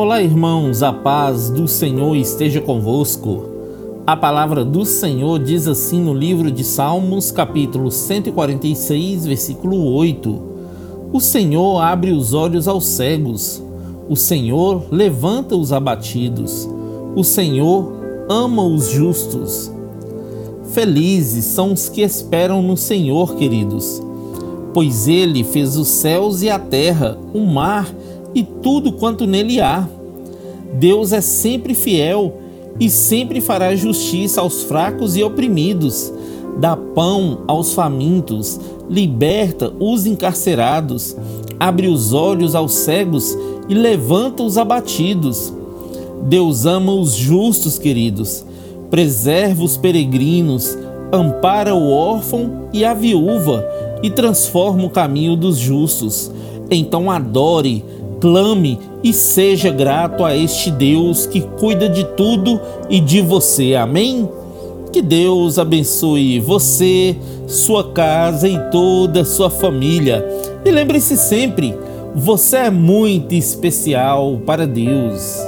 Olá, irmãos, a paz do Senhor esteja convosco. A palavra do Senhor diz assim no livro de Salmos, capítulo 146, versículo 8: O Senhor abre os olhos aos cegos, o Senhor levanta os abatidos, o Senhor ama os justos. Felizes são os que esperam no Senhor, queridos, pois Ele fez os céus e a terra, o mar e tudo quanto nele há. Deus é sempre fiel e sempre fará justiça aos fracos e oprimidos, dá pão aos famintos, liberta os encarcerados, abre os olhos aos cegos e levanta os abatidos. Deus ama os justos, queridos, preserva os peregrinos, ampara o órfão e a viúva e transforma o caminho dos justos. Então adore, clame e seja grato a este Deus que cuida de tudo e de você. Amém? Que Deus abençoe você, sua casa e toda a sua família. E lembre-se sempre, você é muito especial para Deus.